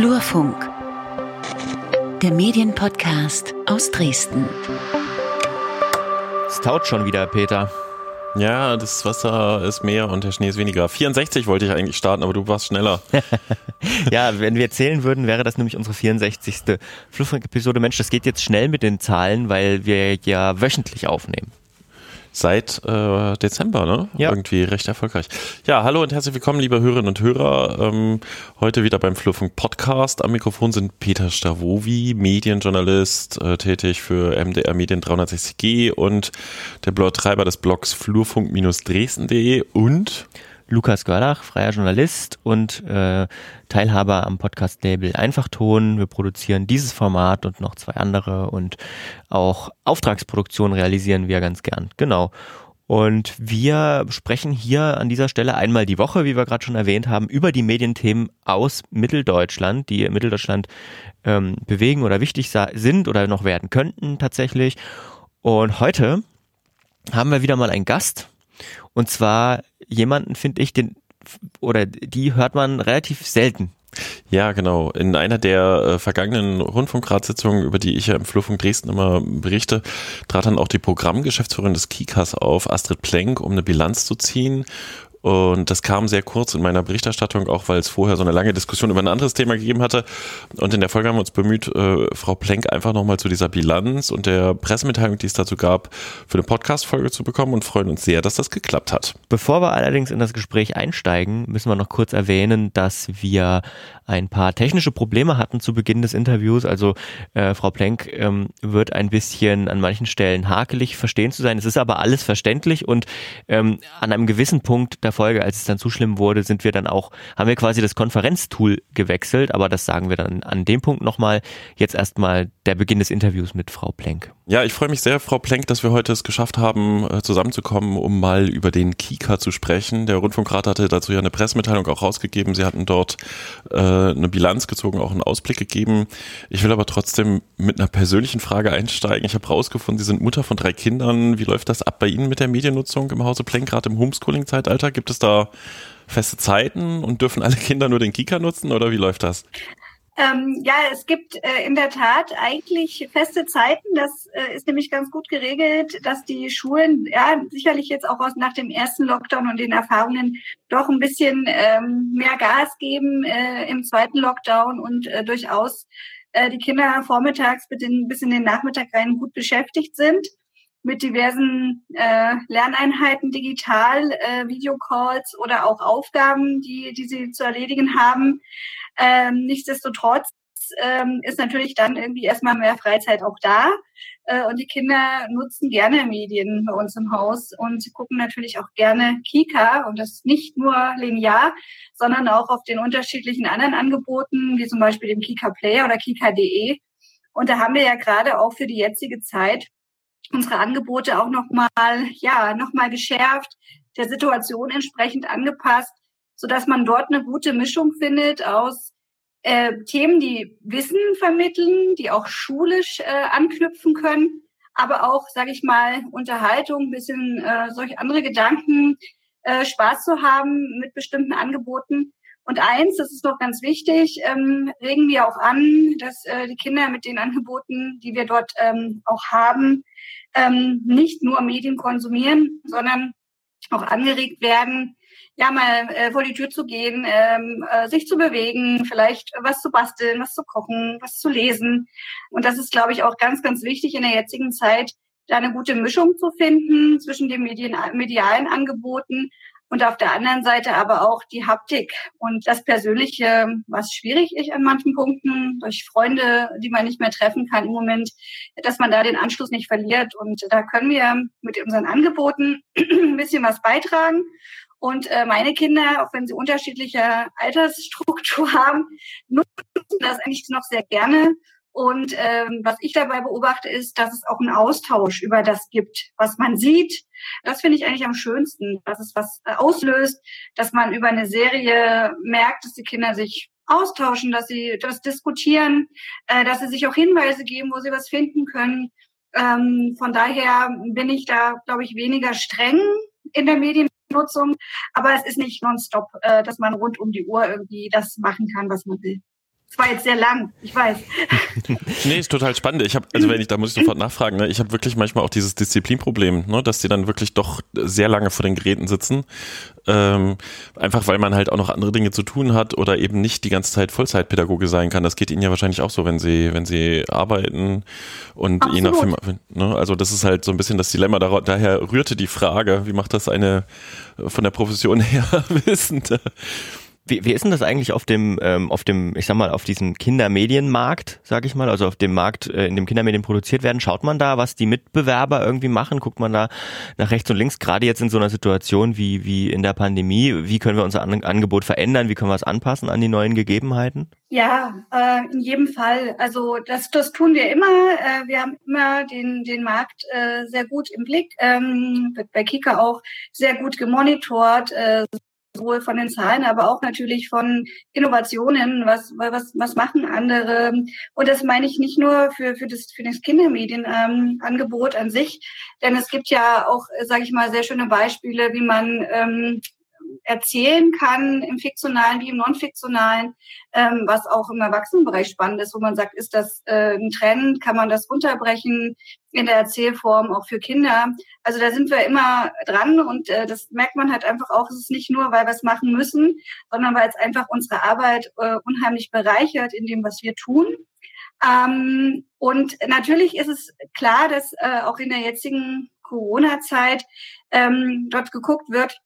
Flurfunk, der Medienpodcast aus Dresden. Es taut schon wieder, Peter. Ja, das Wasser ist mehr und der Schnee ist weniger. 64 wollte ich eigentlich starten, aber du warst schneller. ja, wenn wir zählen würden, wäre das nämlich unsere 64. Flurfunk-Episode. Mensch, das geht jetzt schnell mit den Zahlen, weil wir ja wöchentlich aufnehmen seit äh, Dezember, ne? Ja. Irgendwie recht erfolgreich. Ja, hallo und herzlich willkommen, liebe Hörerinnen und Hörer. Ähm, heute wieder beim Flurfunk Podcast. Am Mikrofon sind Peter Stavovi, Medienjournalist, äh, tätig für MDR Medien 360G und der Blogtreiber des Blogs flurfunk-dresden.de und Lukas Görlach, freier Journalist und äh, Teilhaber am Podcast-Label Einfachton. Wir produzieren dieses Format und noch zwei andere und auch Auftragsproduktionen realisieren wir ganz gern. Genau. Und wir sprechen hier an dieser Stelle einmal die Woche, wie wir gerade schon erwähnt haben, über die Medienthemen aus Mitteldeutschland, die in Mitteldeutschland ähm, bewegen oder wichtig sind oder noch werden könnten tatsächlich. Und heute haben wir wieder mal einen Gast. Und zwar jemanden, finde ich, den oder die hört man relativ selten. Ja, genau. In einer der äh, vergangenen Rundfunkratssitzungen, über die ich ja im Flurfunk Dresden immer berichte, trat dann auch die Programmgeschäftsführerin des Kikas auf, Astrid Plenk, um eine Bilanz zu ziehen und das kam sehr kurz in meiner Berichterstattung, auch weil es vorher so eine lange Diskussion über ein anderes Thema gegeben hatte. Und in der Folge haben wir uns bemüht, äh, Frau Plenk einfach nochmal zu dieser Bilanz und der Pressemitteilung, die es dazu gab, für eine Podcast-Folge zu bekommen und freuen uns sehr, dass das geklappt hat. Bevor wir allerdings in das Gespräch einsteigen, müssen wir noch kurz erwähnen, dass wir ein paar technische Probleme hatten zu Beginn des Interviews. Also äh, Frau Plenk ähm, wird ein bisschen an manchen Stellen hakelig verstehen zu sein. Es ist aber alles verständlich und ähm, an einem gewissen Punkt der Folge, als es dann zu schlimm wurde, sind wir dann auch, haben wir quasi das Konferenztool gewechselt, aber das sagen wir dann an dem Punkt nochmal. Jetzt erstmal der Beginn des Interviews mit Frau Plenk. Ja, ich freue mich sehr, Frau Plenk, dass wir heute es geschafft haben, äh, zusammenzukommen, um mal über den Kika zu sprechen. Der Rundfunkrat hatte dazu ja eine Pressemitteilung auch rausgegeben. Sie hatten dort äh, eine Bilanz gezogen, auch einen Ausblick gegeben. Ich will aber trotzdem mit einer persönlichen Frage einsteigen. Ich habe rausgefunden, Sie sind Mutter von drei Kindern. Wie läuft das ab bei Ihnen mit der Mediennutzung im Hause Plenk, gerade im Homeschooling-Zeitalter? Gibt es da feste Zeiten und dürfen alle Kinder nur den Kika nutzen oder wie läuft das? Ähm, ja, es gibt äh, in der Tat eigentlich feste Zeiten. Das äh, ist nämlich ganz gut geregelt, dass die Schulen ja sicherlich jetzt auch aus, nach dem ersten Lockdown und den Erfahrungen doch ein bisschen ähm, mehr Gas geben äh, im zweiten Lockdown und äh, durchaus äh, die Kinder vormittags bis in, bis in den Nachmittag rein gut beschäftigt sind mit diversen äh, Lerneinheiten digital, äh, Videocalls oder auch Aufgaben, die, die sie zu erledigen haben. Ähm, nichtsdestotrotz ähm, ist natürlich dann irgendwie erstmal mehr Freizeit auch da. Äh, und die Kinder nutzen gerne Medien bei uns im Haus und sie gucken natürlich auch gerne Kika und das nicht nur linear, sondern auch auf den unterschiedlichen anderen Angeboten, wie zum Beispiel dem Kika Play oder Kika.de. Und da haben wir ja gerade auch für die jetzige Zeit unsere Angebote auch nochmal, ja, nochmal geschärft, der Situation entsprechend angepasst, so dass man dort eine gute Mischung findet aus äh, Themen, die Wissen vermitteln, die auch schulisch äh, anknüpfen können, aber auch, sage ich mal, Unterhaltung, bisschen äh, solche andere Gedanken, äh, Spaß zu haben mit bestimmten Angeboten. Und eins, das ist noch ganz wichtig, ähm, regen wir auch an, dass äh, die Kinder mit den Angeboten, die wir dort ähm, auch haben, ähm, nicht nur Medien konsumieren, sondern auch angeregt werden, ja mal äh, vor die Tür zu gehen, ähm, äh, sich zu bewegen, vielleicht was zu basteln, was zu kochen, was zu lesen. Und das ist, glaube ich, auch ganz, ganz wichtig in der jetzigen Zeit, da eine gute Mischung zu finden zwischen den Medien, medialen Angeboten und auf der anderen Seite aber auch die Haptik und das Persönliche, was schwierig ist an manchen Punkten durch Freunde, die man nicht mehr treffen kann im Moment, dass man da den Anschluss nicht verliert. Und da können wir mit unseren Angeboten ein bisschen was beitragen. Und äh, meine Kinder, auch wenn sie unterschiedliche Altersstruktur haben, nutzen das eigentlich noch sehr gerne. Und ähm, was ich dabei beobachte, ist, dass es auch einen Austausch über das gibt, was man sieht. Das finde ich eigentlich am schönsten, dass es was äh, auslöst, dass man über eine Serie merkt, dass die Kinder sich austauschen, dass sie das diskutieren, äh, dass sie sich auch Hinweise geben, wo sie was finden können. Ähm, von daher bin ich da, glaube ich, weniger streng in der Mediennutzung, aber es ist nicht nonstop, äh, dass man rund um die Uhr irgendwie das machen kann, was man will. Es war jetzt sehr lang, ich weiß. nee, ist total spannend. Ich habe, also wenn ich, da muss ich sofort nachfragen, ne? ich habe wirklich manchmal auch dieses Disziplinproblem, ne? dass die dann wirklich doch sehr lange vor den Geräten sitzen. Ähm, einfach weil man halt auch noch andere Dinge zu tun hat oder eben nicht die ganze Zeit Vollzeitpädagoge sein kann. Das geht Ihnen ja wahrscheinlich auch so, wenn Sie, wenn Sie arbeiten und Absolut. je nach Film, ne? Also das ist halt so ein bisschen das Dilemma. Daher rührte die Frage, wie macht das eine von der Profession her Wissende? Wie, wie ist denn das eigentlich auf dem, ähm, auf dem, ich sag mal, auf diesem Kindermedienmarkt, sag ich mal, also auf dem Markt, äh, in dem Kindermedien produziert werden? Schaut man da, was die Mitbewerber irgendwie machen? Guckt man da nach rechts und links? Gerade jetzt in so einer Situation wie, wie in der Pandemie, wie können wir unser An Angebot verändern? Wie können wir es anpassen an die neuen Gegebenheiten? Ja, äh, in jedem Fall. Also das, das tun wir immer. Äh, wir haben immer den, den Markt äh, sehr gut im Blick. Ähm, wird bei Kika auch sehr gut gemonitort. Äh, sowohl von den Zahlen, aber auch natürlich von Innovationen. Was, was, was machen andere? Und das meine ich nicht nur für, für das, für das Kindermedienangebot ähm, an sich, denn es gibt ja auch, sage ich mal, sehr schöne Beispiele, wie man ähm, erzählen kann, im fiktionalen wie im non-fiktionalen, ähm, was auch im Erwachsenenbereich spannend ist, wo man sagt, ist das äh, ein Trend, kann man das unterbrechen in der Erzählform auch für Kinder. Also da sind wir immer dran und äh, das merkt man halt einfach auch, es ist nicht nur, weil wir es machen müssen, sondern weil es einfach unsere Arbeit äh, unheimlich bereichert in dem, was wir tun. Ähm, und natürlich ist es klar, dass äh, auch in der jetzigen Corona-Zeit ähm, dort geguckt wird,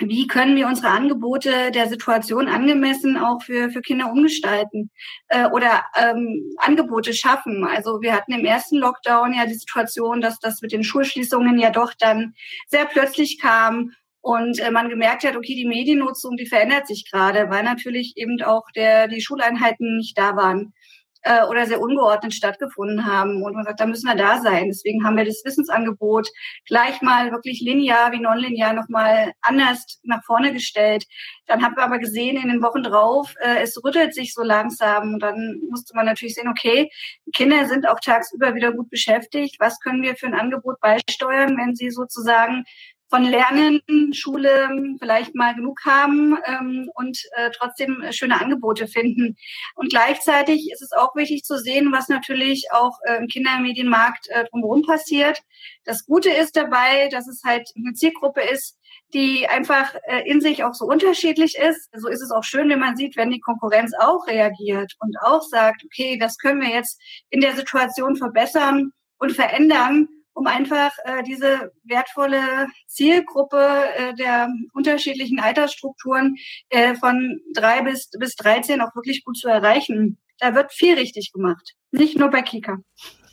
wie können wir unsere Angebote der Situation angemessen auch für, für Kinder umgestalten äh, oder ähm, Angebote schaffen. Also wir hatten im ersten Lockdown ja die Situation, dass das mit den Schulschließungen ja doch dann sehr plötzlich kam und äh, man gemerkt hat, okay, die Mediennutzung, die verändert sich gerade, weil natürlich eben auch der, die Schuleinheiten nicht da waren äh, oder sehr ungeordnet stattgefunden haben. Und man sagt, da müssen wir da sein. Deswegen haben wir das Wissensangebot gleich mal wirklich linear wie nonlinear nochmal anders nach vorne gestellt. Dann haben wir aber gesehen in den Wochen drauf, äh, es rüttelt sich so langsam. Und dann musste man natürlich sehen, okay, Kinder sind auch tagsüber wieder gut beschäftigt. Was können wir für ein Angebot beisteuern, wenn sie sozusagen von Lernen, Schule vielleicht mal genug haben ähm, und äh, trotzdem schöne Angebote finden. Und gleichzeitig ist es auch wichtig zu sehen, was natürlich auch äh, im Kindermedienmarkt äh, drumherum passiert. Das Gute ist dabei, dass es halt eine Zielgruppe ist, die einfach äh, in sich auch so unterschiedlich ist. So ist es auch schön, wenn man sieht, wenn die Konkurrenz auch reagiert und auch sagt, okay, das können wir jetzt in der Situation verbessern und verändern um einfach äh, diese wertvolle Zielgruppe äh, der unterschiedlichen Altersstrukturen äh, von drei bis, bis 13 auch wirklich gut zu erreichen. Da wird viel richtig gemacht, nicht nur bei Kika.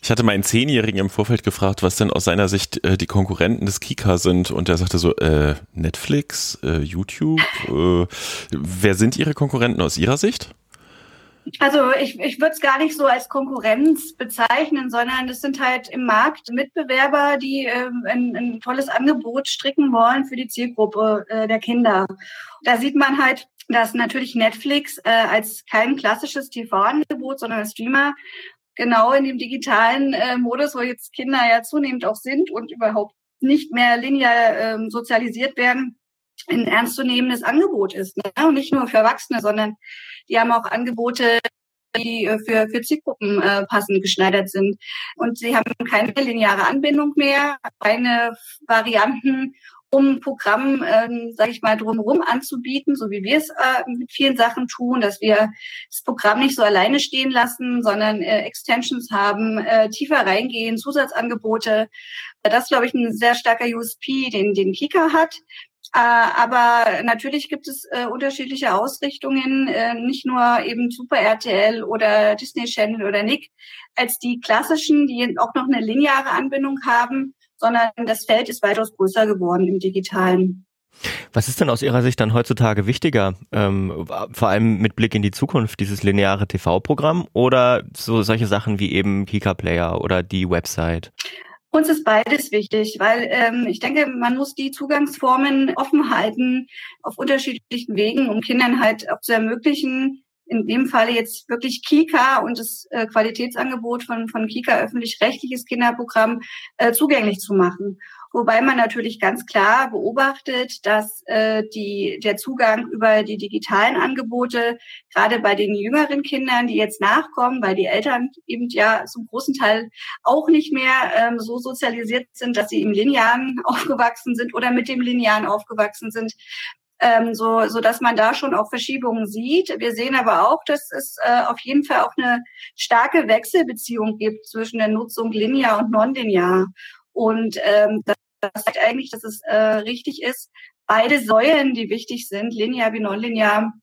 Ich hatte meinen Zehnjährigen im Vorfeld gefragt, was denn aus seiner Sicht äh, die Konkurrenten des Kika sind und er sagte so, äh, Netflix, äh, YouTube, äh, wer sind Ihre Konkurrenten aus Ihrer Sicht? Also ich, ich würde es gar nicht so als Konkurrenz bezeichnen, sondern es sind halt im Markt Mitbewerber, die äh, ein, ein tolles Angebot stricken wollen für die Zielgruppe äh, der Kinder. Da sieht man halt, dass natürlich Netflix äh, als kein klassisches TV-Angebot, sondern als Streamer genau in dem digitalen äh, Modus, wo jetzt Kinder ja zunehmend auch sind und überhaupt nicht mehr linear äh, sozialisiert werden, ein ernstzunehmendes Angebot ist. Ne? Und nicht nur für Erwachsene, sondern die haben auch Angebote, die äh, für, für Zielgruppen äh, passend geschneidert sind. Und sie haben keine lineare Anbindung mehr, keine Varianten, um Programm, ähm, sage ich mal, drumherum anzubieten, so wie wir es äh, mit vielen Sachen tun, dass wir das Programm nicht so alleine stehen lassen, sondern äh, Extensions haben, äh, tiefer reingehen, Zusatzangebote. Das glaube ich, ein sehr starker USP, den, den Kika hat. Äh, aber natürlich gibt es äh, unterschiedliche Ausrichtungen, äh, nicht nur eben Super RTL oder Disney Channel oder Nick, als die klassischen, die auch noch eine lineare Anbindung haben, sondern das Feld ist weitaus größer geworden im digitalen. Was ist denn aus Ihrer Sicht dann heutzutage wichtiger, ähm, vor allem mit Blick in die Zukunft, dieses lineare TV-Programm oder so solche Sachen wie eben Kika Player oder die Website? Uns ist beides wichtig, weil ähm, ich denke, man muss die Zugangsformen offen halten auf unterschiedlichen Wegen, um Kindern halt auch zu ermöglichen, in dem Falle jetzt wirklich Kika und das äh, Qualitätsangebot von, von Kika, öffentlich-rechtliches Kinderprogramm, äh, zugänglich zu machen. Wobei man natürlich ganz klar beobachtet, dass äh, die, der Zugang über die digitalen Angebote, gerade bei den jüngeren Kindern, die jetzt nachkommen, weil die Eltern eben ja zum großen Teil auch nicht mehr ähm, so sozialisiert sind, dass sie im Linearen aufgewachsen sind oder mit dem Linearen aufgewachsen sind, ähm, so, so dass man da schon auch Verschiebungen sieht. Wir sehen aber auch, dass es äh, auf jeden Fall auch eine starke Wechselbeziehung gibt zwischen der Nutzung linear und nonlinear. Und ähm, das, zeigt eigentlich, dass es äh, richtig ist, beide Säulen, die wichtig sind, linear wie nonlinear,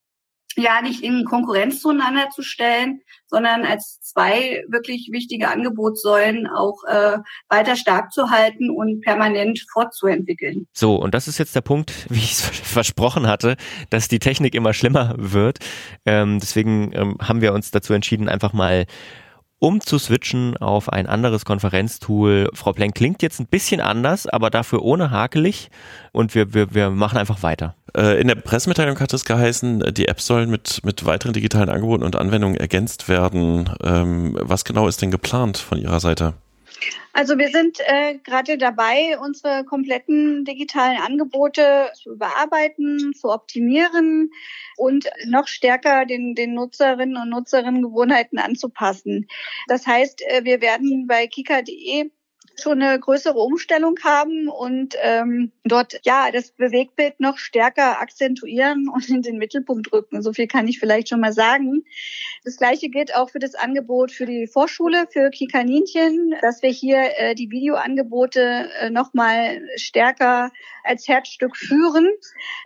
ja nicht in Konkurrenz zueinander zu stellen, sondern als zwei wirklich wichtige Angebotssäulen auch äh, weiter stark zu halten und permanent fortzuentwickeln. So, und das ist jetzt der Punkt, wie ich es versprochen hatte, dass die Technik immer schlimmer wird. Ähm, deswegen ähm, haben wir uns dazu entschieden, einfach mal um zu switchen auf ein anderes Konferenztool. Frau Plenk klingt jetzt ein bisschen anders, aber dafür ohne hakelig und wir, wir, wir machen einfach weiter. Äh, in der Pressemitteilung hat es geheißen, die Apps sollen mit, mit weiteren digitalen Angeboten und Anwendungen ergänzt werden. Ähm, was genau ist denn geplant von Ihrer Seite? Also wir sind äh, gerade dabei, unsere kompletten digitalen Angebote zu überarbeiten, zu optimieren und noch stärker den, den Nutzerinnen und Nutzerinnen Gewohnheiten anzupassen. Das heißt, äh, wir werden bei kika.de schon eine größere Umstellung haben und ähm, dort ja das Bewegtbild noch stärker akzentuieren und in den Mittelpunkt rücken. So viel kann ich vielleicht schon mal sagen. Das gleiche gilt auch für das Angebot für die Vorschule, für Kikaninchen, dass wir hier äh, die Videoangebote äh, noch mal stärker als Herzstück führen.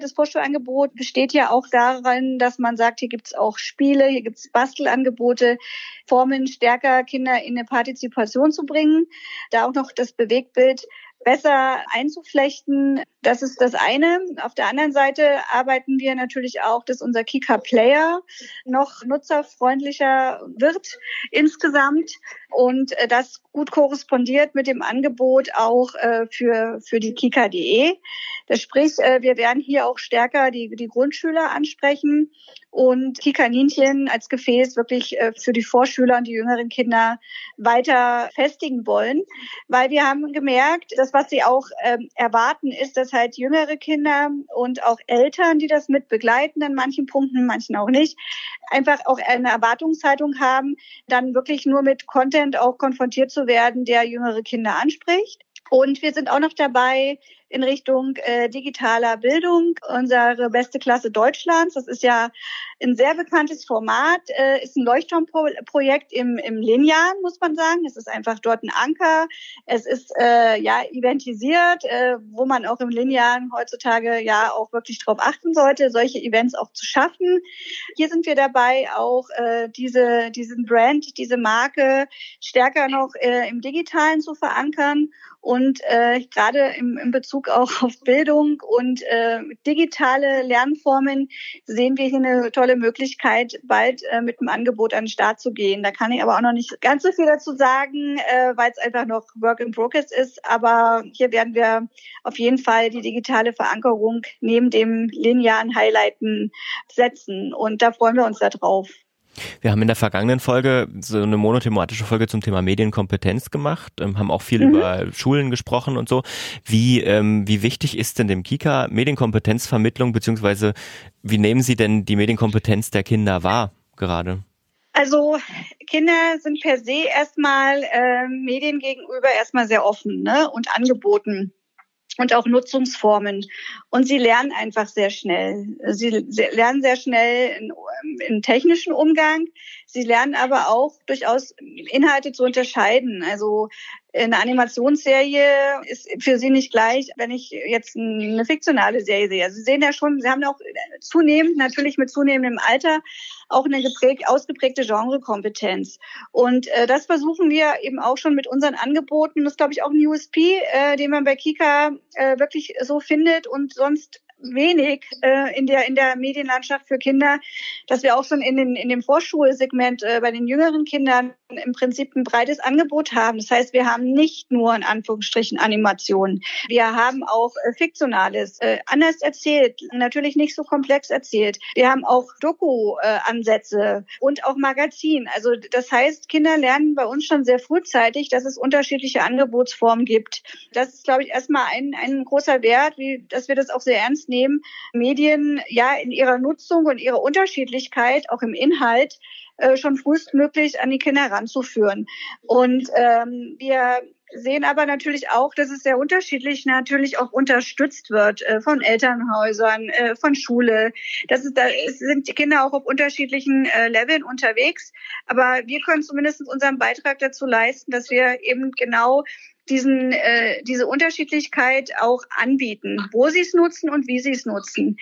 Das Vorschulangebot besteht ja auch darin, dass man sagt, hier gibt es auch Spiele, hier gibt es Bastelangebote, Formen stärker Kinder in eine Partizipation zu bringen. Da auch noch das Bewegtbild besser einzuflechten. Das ist das eine. Auf der anderen Seite arbeiten wir natürlich auch, dass unser Kika Player noch nutzerfreundlicher wird insgesamt und äh, das gut korrespondiert mit dem Angebot auch äh, für, für die Kika.de. Das sprich, äh, wir werden hier auch stärker die, die Grundschüler ansprechen und Kikaninchen als Gefäß wirklich für die Vorschüler und die jüngeren Kinder weiter festigen wollen, weil wir haben gemerkt, dass was sie auch ähm, erwarten, ist, dass halt jüngere Kinder und auch Eltern, die das mit begleiten an manchen Punkten, manchen auch nicht, einfach auch eine Erwartungshaltung haben, dann wirklich nur mit Content auch konfrontiert zu werden, der jüngere Kinder anspricht. Und wir sind auch noch dabei, in Richtung äh, digitaler Bildung. Unsere beste Klasse Deutschlands, das ist ja ein sehr bekanntes Format, äh, ist ein Leuchtturmprojekt im, im Linearen, muss man sagen. Es ist einfach dort ein Anker. Es ist äh, ja eventisiert, äh, wo man auch im Linearen heutzutage ja auch wirklich drauf achten sollte, solche Events auch zu schaffen. Hier sind wir dabei, auch äh, diese, diesen Brand, diese Marke stärker noch äh, im Digitalen zu verankern und äh, gerade im, im Bezug auch auf Bildung und äh, digitale Lernformen sehen wir hier eine tolle Möglichkeit, bald äh, mit dem Angebot an den Start zu gehen. Da kann ich aber auch noch nicht ganz so viel dazu sagen, äh, weil es einfach noch Work in Progress ist. Aber hier werden wir auf jeden Fall die digitale Verankerung neben dem linearen Highlighten setzen. Und da freuen wir uns darauf. Wir haben in der vergangenen Folge so eine monothematische Folge zum Thema Medienkompetenz gemacht, ähm, haben auch viel mhm. über Schulen gesprochen und so. Wie, ähm, wie wichtig ist denn dem Kika Medienkompetenzvermittlung, beziehungsweise wie nehmen Sie denn die Medienkompetenz der Kinder wahr gerade? Also Kinder sind per se erstmal äh, Medien gegenüber erstmal sehr offen ne? und angeboten und auch Nutzungsformen. Und sie lernen einfach sehr schnell. Sie lernen sehr schnell in, in technischen Umgang. Sie lernen aber auch durchaus Inhalte zu unterscheiden. Also eine Animationsserie ist für sie nicht gleich, wenn ich jetzt eine fiktionale Serie sehe. Also sie sehen ja schon, sie haben auch zunehmend, natürlich mit zunehmendem Alter, auch eine geprägt, ausgeprägte Genrekompetenz. Und äh, das versuchen wir eben auch schon mit unseren Angeboten. Das ist, glaube ich, auch ein USP, äh, den man bei Kika äh, wirklich so findet und sonst wenig äh, in der in der Medienlandschaft für Kinder, dass wir auch schon in, den, in dem Vorschulsegment äh, bei den jüngeren Kindern im Prinzip ein breites Angebot haben. Das heißt, wir haben nicht nur in Anführungsstrichen Animationen, wir haben auch äh, fiktionales, äh, anders erzählt, natürlich nicht so komplex erzählt. Wir haben auch Doku-Ansätze äh, und auch Magazin. Also das heißt, Kinder lernen bei uns schon sehr frühzeitig, dass es unterschiedliche Angebotsformen gibt. Das ist, glaube ich, erstmal ein, ein großer Wert, wie, dass wir das auch sehr ernst nehmen, Medien ja in ihrer Nutzung und ihrer Unterschiedlichkeit, auch im Inhalt, äh, schon frühestmöglich an die Kinder heranzuführen. Und ähm, wir sehen aber natürlich auch, dass es sehr unterschiedlich natürlich auch unterstützt wird äh, von Elternhäusern, äh, von Schule. Das ist, da sind die Kinder auch auf unterschiedlichen äh, Leveln unterwegs. Aber wir können zumindest unseren Beitrag dazu leisten, dass wir eben genau diesen, äh, diese Unterschiedlichkeit auch anbieten, wo sie es nutzen und wie sie es nutzen.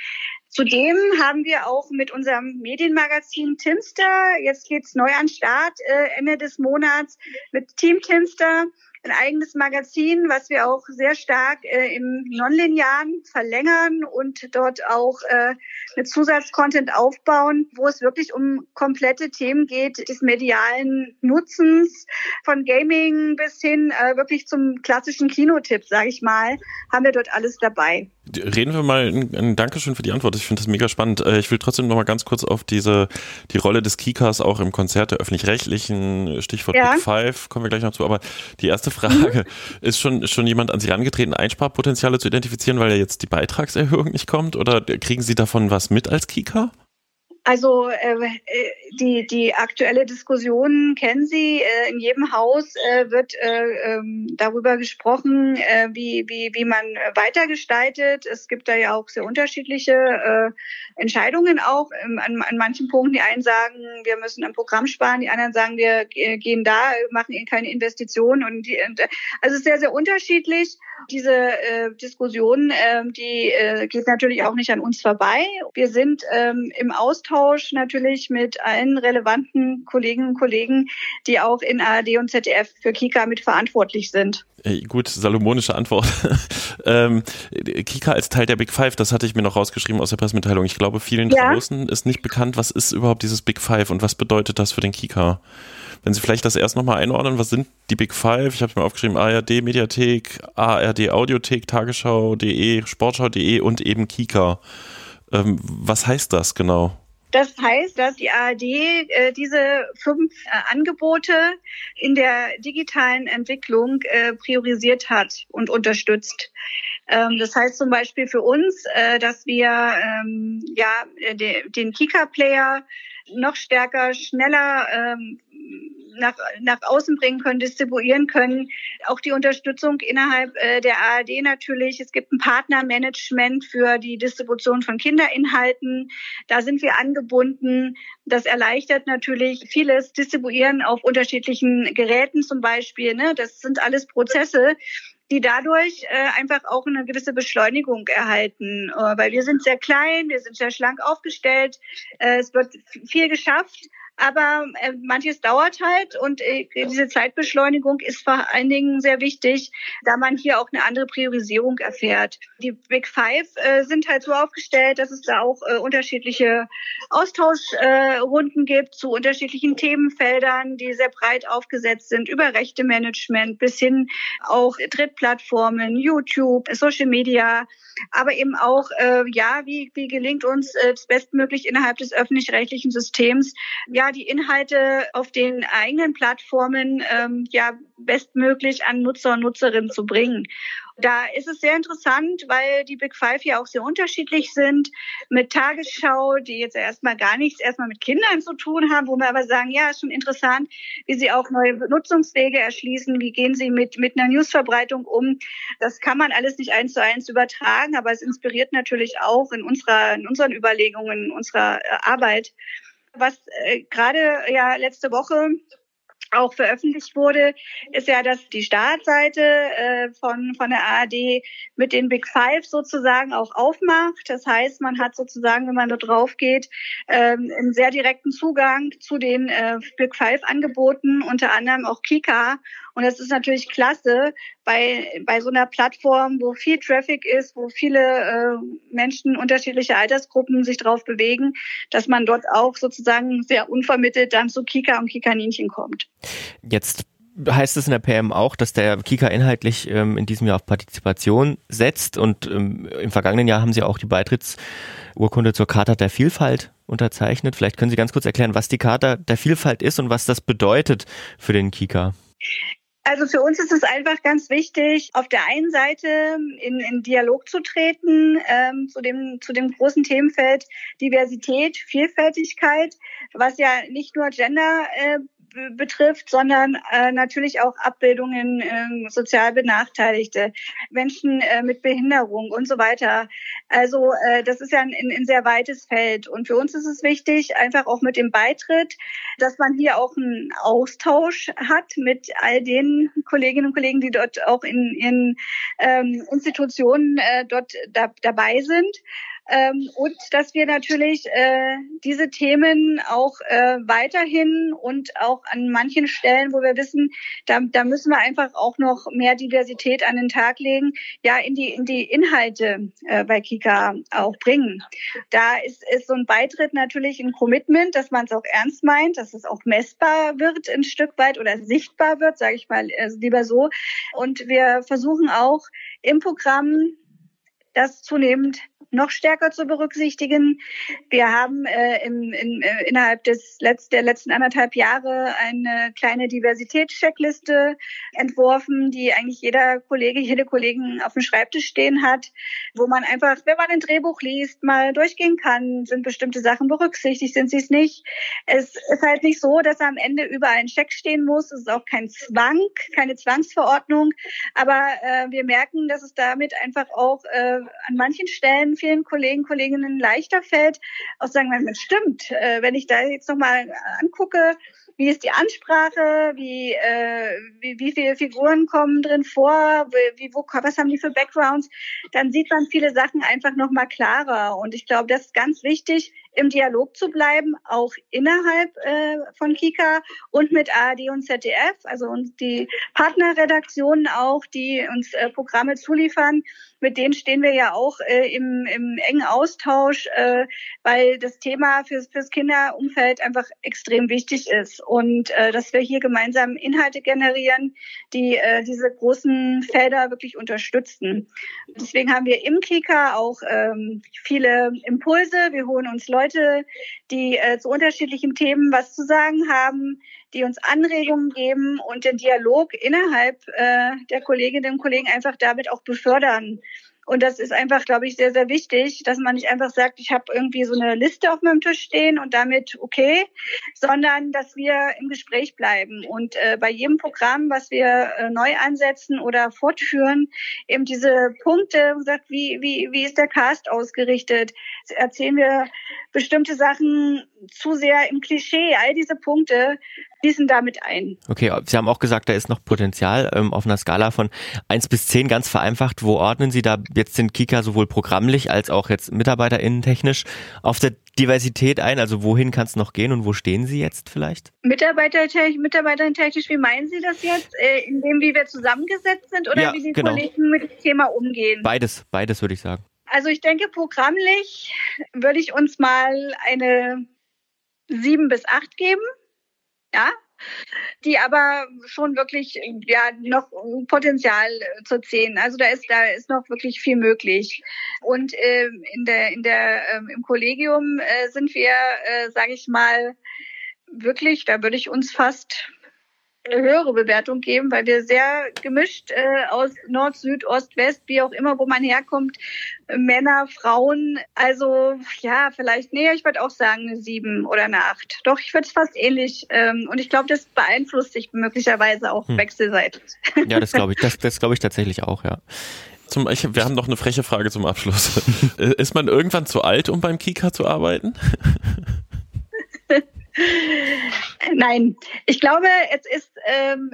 Zudem haben wir auch mit unserem Medienmagazin Timster, jetzt geht's neu an Start, äh, Ende des Monats mit Team Timster ein eigenes Magazin, was wir auch sehr stark äh, im Nonlinearen verlängern und dort auch äh, mit Zusatzcontent aufbauen, wo es wirklich um komplette Themen geht des medialen Nutzens, von Gaming bis hin äh, wirklich zum klassischen Kinotipp, sage ich mal, haben wir dort alles dabei. Reden wir mal, ein Dankeschön für die Antwort. Ich finde das mega spannend. Äh, ich will trotzdem noch mal ganz kurz auf diese, die Rolle des Kikas auch im Konzert der Öffentlich-Rechtlichen, Stichwort ja. Big Five, kommen wir gleich noch zu. Aber die erste Frage, ist schon, schon jemand an Sie herangetreten, Einsparpotenziale zu identifizieren, weil ja jetzt die Beitragserhöhung nicht kommt? Oder kriegen Sie davon was mit als Kika? Also äh, die, die aktuelle Diskussion kennen Sie. Äh, in jedem Haus äh, wird äh, ähm, darüber gesprochen, äh, wie, wie, wie man weitergestaltet. Es gibt da ja auch sehr unterschiedliche äh, Entscheidungen auch. Ähm, an, an manchen Punkten, die einen sagen, wir müssen am Programm sparen, die anderen sagen, wir gehen da, machen keine Investitionen. Und die, also es ist sehr, sehr unterschiedlich. Diese äh, Diskussion, äh, die äh, geht natürlich auch nicht an uns vorbei. Wir sind ähm, im Austausch natürlich mit allen relevanten Kolleginnen und Kollegen, die auch in ARD und ZDF für Kika mitverantwortlich sind. Hey, gut, salomonische Antwort. ähm, Kika als Teil der Big Five, das hatte ich mir noch rausgeschrieben aus der Pressemitteilung. Ich glaube, vielen ja. draußen ist nicht bekannt, was ist überhaupt dieses Big Five und was bedeutet das für den Kika? Wenn Sie vielleicht das erst nochmal einordnen, was sind die Big Five? Ich habe es mir aufgeschrieben, ARD Mediathek, ARD Audiothek, Tagesschau.de, Sportschau.de und eben Kika. Ähm, was heißt das genau? Das heißt, dass die ARD äh, diese fünf äh, Angebote in der digitalen Entwicklung äh, priorisiert hat und unterstützt. Ähm, das heißt zum Beispiel für uns, äh, dass wir ähm, ja de, den Kika-Player noch stärker, schneller ähm, nach, nach außen bringen können, distribuieren können. Auch die Unterstützung innerhalb äh, der ARD natürlich. Es gibt ein Partnermanagement für die Distribution von Kinderinhalten. Da sind wir angebunden. Das erleichtert natürlich vieles Distribuieren auf unterschiedlichen Geräten zum Beispiel. Ne? Das sind alles Prozesse, die dadurch äh, einfach auch eine gewisse Beschleunigung erhalten. Äh, weil wir sind sehr klein, wir sind sehr schlank aufgestellt, äh, es wird viel geschafft aber äh, manches dauert halt und äh, diese Zeitbeschleunigung ist vor allen Dingen sehr wichtig, da man hier auch eine andere Priorisierung erfährt. Die Big Five äh, sind halt so aufgestellt, dass es da auch äh, unterschiedliche Austauschrunden äh, gibt zu unterschiedlichen Themenfeldern, die sehr breit aufgesetzt sind, über Rechtemanagement bis hin auch Drittplattformen, YouTube, Social Media, aber eben auch, äh, ja, wie, wie gelingt uns äh, das bestmöglich innerhalb des öffentlich-rechtlichen Systems, ja, die Inhalte auf den eigenen Plattformen ähm, ja bestmöglich an Nutzer und Nutzerinnen zu bringen. Da ist es sehr interessant, weil die Big Five ja auch sehr unterschiedlich sind. Mit Tagesschau, die jetzt erstmal gar nichts erstmal mit Kindern zu tun haben, wo wir aber sagen, ja, ist schon interessant, wie sie auch neue Nutzungswege erschließen, wie gehen sie mit, mit einer Newsverbreitung um. Das kann man alles nicht eins zu eins übertragen, aber es inspiriert natürlich auch in unserer, in unseren Überlegungen, in unserer äh, Arbeit was äh, gerade ja letzte Woche auch veröffentlicht wurde, ist ja, dass die Startseite äh, von, von der ARD mit den Big Five sozusagen auch aufmacht. Das heißt, man hat sozusagen, wenn man da drauf geht, ähm, einen sehr direkten Zugang zu den äh, Big Five Angeboten, unter anderem auch Kika Und das ist natürlich klasse bei, bei so einer Plattform, wo viel Traffic ist, wo viele äh, Menschen unterschiedliche Altersgruppen sich drauf bewegen, dass man dort auch sozusagen sehr unvermittelt dann zu Kika und Kikaninchen kommt. Jetzt heißt es in der PM auch, dass der Kika inhaltlich ähm, in diesem Jahr auf Partizipation setzt und ähm, im vergangenen Jahr haben Sie auch die Beitrittsurkunde zur Charta der Vielfalt unterzeichnet. Vielleicht können Sie ganz kurz erklären, was die Charta der Vielfalt ist und was das bedeutet für den Kika. Also für uns ist es einfach ganz wichtig, auf der einen Seite in, in Dialog zu treten ähm, zu, dem, zu dem großen Themenfeld Diversität, Vielfältigkeit, was ja nicht nur Gender äh, betrifft, sondern äh, natürlich auch Abbildungen äh, sozial benachteiligte, Menschen äh, mit Behinderung und so weiter. Also äh, das ist ja ein, ein sehr weites Feld. Und für uns ist es wichtig, einfach auch mit dem Beitritt, dass man hier auch einen Austausch hat mit all den Kolleginnen und Kollegen, die dort auch in ihren ähm, Institutionen äh, dort da, dabei sind. Ähm, und dass wir natürlich äh, diese Themen auch äh, weiterhin und auch an manchen Stellen, wo wir wissen, da, da müssen wir einfach auch noch mehr Diversität an den Tag legen, ja, in die, in die Inhalte äh, bei Kika auch bringen. Da ist, ist so ein Beitritt natürlich ein Commitment, dass man es auch ernst meint, dass es auch messbar wird ein Stück weit oder sichtbar wird, sage ich mal äh, lieber so. Und wir versuchen auch im Programm das zunehmend noch stärker zu berücksichtigen. Wir haben äh, im, in, äh, innerhalb des Letz-, der letzten anderthalb Jahre eine kleine Diversitätscheckliste entworfen, die eigentlich jeder Kollege, jede Kollegin auf dem Schreibtisch stehen hat, wo man einfach, wenn man ein Drehbuch liest, mal durchgehen kann, sind bestimmte Sachen berücksichtigt, sind sie es nicht. Es ist halt nicht so, dass am Ende überall ein Check stehen muss. Es ist auch kein Zwang, keine Zwangsverordnung. Aber äh, wir merken, dass es damit einfach auch äh, an manchen Stellen vielen Kollegen, Kolleginnen leichter fällt, auch sagen, es stimmt, äh, wenn ich da jetzt nochmal angucke, wie ist die Ansprache, wie, äh, wie, wie viele Figuren kommen drin vor, wie, wo, was haben die für Backgrounds, dann sieht man viele Sachen einfach nochmal klarer. Und ich glaube, das ist ganz wichtig, im Dialog zu bleiben, auch innerhalb äh, von Kika und mit ARD und ZDF, also und die Partnerredaktionen auch, die uns äh, Programme zuliefern, mit denen stehen wir ja auch äh, im, im engen Austausch, äh, weil das Thema fürs, fürs Kinderumfeld einfach extrem wichtig ist und äh, dass wir hier gemeinsam Inhalte generieren, die äh, diese großen Felder wirklich unterstützen. Deswegen haben wir im Kika auch ähm, viele Impulse. Wir holen uns Leute, die äh, zu unterschiedlichen Themen was zu sagen haben, die uns Anregungen geben und den Dialog innerhalb äh, der Kolleginnen und Kollegen einfach damit auch befördern. Und das ist einfach, glaube ich, sehr, sehr wichtig, dass man nicht einfach sagt, ich habe irgendwie so eine Liste auf meinem Tisch stehen und damit okay, sondern dass wir im Gespräch bleiben und äh, bei jedem Programm, was wir äh, neu ansetzen oder fortführen, eben diese Punkte, sagt, wie, wie, wie ist der Cast ausgerichtet? Erzählen wir bestimmte Sachen zu sehr im Klischee? All diese Punkte fließen damit ein. Okay, Sie haben auch gesagt, da ist noch Potenzial ähm, auf einer Skala von eins bis zehn ganz vereinfacht. Wo ordnen Sie da jetzt den Kika sowohl programmlich als auch jetzt MitarbeiterInnen technisch auf der Diversität ein? Also wohin kann es noch gehen und wo stehen Sie jetzt vielleicht? Mitarbeiter, Mitarbeiterin technisch, wie meinen Sie das jetzt? Äh, in dem, wie wir zusammengesetzt sind oder ja, wie die genau. Kollegen mit dem Thema umgehen? Beides, beides würde ich sagen. Also ich denke, programmlich würde ich uns mal eine sieben bis acht geben. Ja, die aber schon wirklich ja noch Potenzial zu zehn. Also da ist da ist noch wirklich viel möglich. Und äh, in der in der äh, im Kollegium äh, sind wir, äh, sage ich mal, wirklich. Da würde ich uns fast höhere Bewertung geben, weil wir sehr gemischt äh, aus Nord, Süd, Ost, West, wie auch immer, wo man herkommt, Männer, Frauen. Also ja, vielleicht, nee, ich würde auch sagen eine sieben oder eine acht. Doch, ich würde es fast ähnlich. Ähm, und ich glaube, das beeinflusst sich möglicherweise auch hm. wechselseitig. Ja, das glaube ich, das, das glaube ich tatsächlich auch, ja. Zum, ich, wir haben noch eine freche Frage zum Abschluss. Ist man irgendwann zu alt, um beim Kika zu arbeiten? Nein, ich glaube, es ist ähm,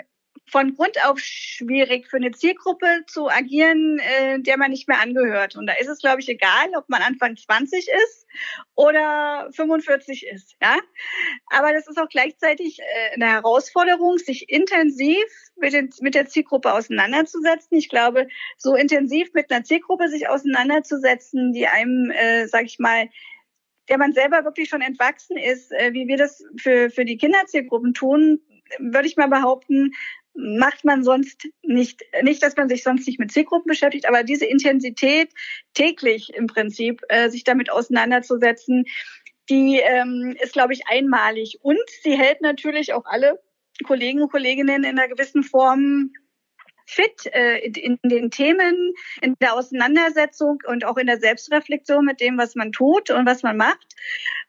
von Grund auf schwierig für eine Zielgruppe zu agieren, äh, der man nicht mehr angehört. Und da ist es, glaube ich, egal, ob man Anfang 20 ist oder 45 ist. Ja? Aber das ist auch gleichzeitig äh, eine Herausforderung, sich intensiv mit, den, mit der Zielgruppe auseinanderzusetzen. Ich glaube, so intensiv mit einer Zielgruppe sich auseinanderzusetzen, die einem, äh, sag ich mal, der man selber wirklich schon entwachsen ist, äh, wie wir das für, für die Kinderzielgruppen tun, würde ich mal behaupten, macht man sonst nicht, nicht, dass man sich sonst nicht mit Zielgruppen beschäftigt, aber diese Intensität täglich im Prinzip, äh, sich damit auseinanderzusetzen, die ähm, ist, glaube ich, einmalig. Und sie hält natürlich auch alle Kollegen und Kolleginnen in einer gewissen Form fit äh, in, den Themen, in der Auseinandersetzung und auch in der Selbstreflexion mit dem, was man tut und was man macht.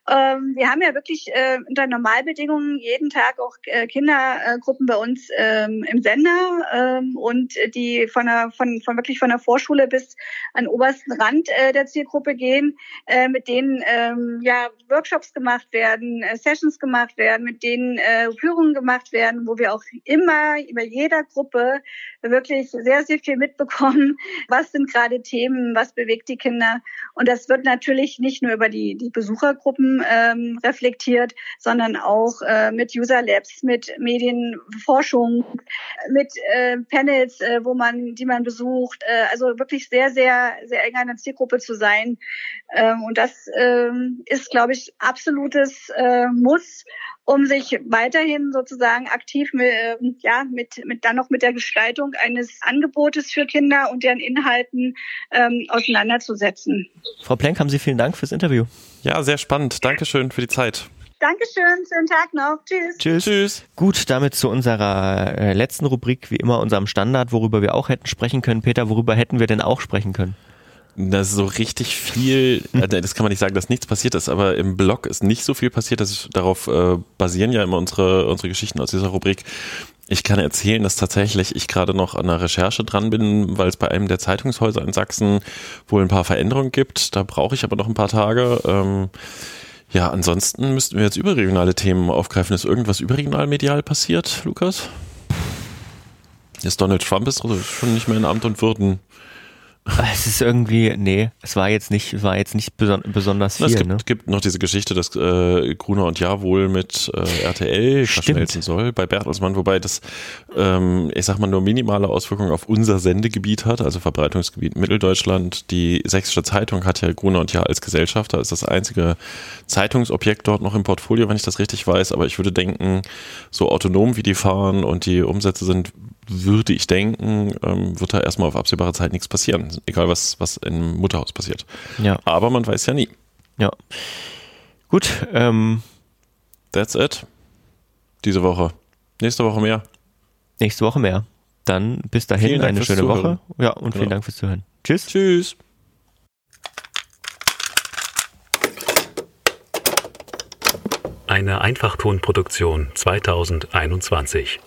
Ähm, wir haben ja wirklich äh, unter Normalbedingungen jeden Tag auch äh, Kindergruppen bei uns ähm, im Sender ähm, und die von der, von, von wirklich von der Vorschule bis an obersten Rand der Zielgruppe gehen, mit denen ja Workshops gemacht werden, Sessions gemacht werden, mit denen Führungen gemacht werden, wo wir auch immer über jeder Gruppe wirklich sehr, sehr viel mitbekommen. Was sind gerade Themen? Was bewegt die Kinder? Und das wird natürlich nicht nur über die, die Besuchergruppen ähm, reflektiert, sondern auch äh, mit User Labs, mit Medienforschung, mit äh, Panels, äh, wo man, die man besucht. Äh, also wirklich sehr, sehr, sehr eng an der Zielgruppe zu sein. Ähm, und das ähm, ist, glaube ich, absolutes äh, Muss um sich weiterhin sozusagen aktiv mit, äh, ja, mit, mit dann noch mit der Gestaltung eines Angebotes für Kinder und deren Inhalten ähm, auseinanderzusetzen. Frau Plenk, haben Sie vielen Dank fürs Interview. Ja, sehr spannend. Dankeschön für die Zeit. Dankeschön, schönen Tag noch. Tschüss. Tschüss. Tschüss. Gut, damit zu unserer äh, letzten Rubrik, wie immer unserem Standard, worüber wir auch hätten sprechen können. Peter, worüber hätten wir denn auch sprechen können? Das ist so richtig viel, äh, das kann man nicht sagen, dass nichts passiert ist, aber im Blog ist nicht so viel passiert. Das ist, darauf äh, basieren ja immer unsere, unsere Geschichten aus dieser Rubrik. Ich kann erzählen, dass tatsächlich ich gerade noch an der Recherche dran bin, weil es bei einem der Zeitungshäuser in Sachsen wohl ein paar Veränderungen gibt. Da brauche ich aber noch ein paar Tage. Ähm, ja, ansonsten müssten wir jetzt überregionale Themen aufgreifen. Ist irgendwas überregional medial passiert, Lukas? Jetzt Donald Trump ist schon nicht mehr in Amt und Würden. Es ist irgendwie, nee, es war jetzt nicht, war jetzt nicht beson besonders viel. Es gibt, ne? gibt noch diese Geschichte, dass äh, Gruner und Ja wohl mit äh, RTL verschmelzen soll bei Bertelsmann, wobei das, ähm, ich sag mal, nur minimale Auswirkungen auf unser Sendegebiet hat, also Verbreitungsgebiet Mitteldeutschland. Die Sächsische Zeitung hat ja Gruner und Ja als Gesellschafter, ist das einzige Zeitungsobjekt dort noch im Portfolio, wenn ich das richtig weiß. Aber ich würde denken, so autonom wie die fahren und die Umsätze sind, würde ich denken, ähm, wird da erstmal auf absehbare Zeit nichts passieren. Egal, was, was im Mutterhaus passiert. Ja. Aber man weiß ja nie. Ja. Gut. Ähm, That's it. Diese Woche. Nächste Woche mehr. Nächste Woche mehr. Dann bis dahin eine schöne Zuhören. Woche. Ja, und Genau. vielen Dank fürs Zuhören. Tschüss. Tschüss. Eine Einfachtonproduktion 2021.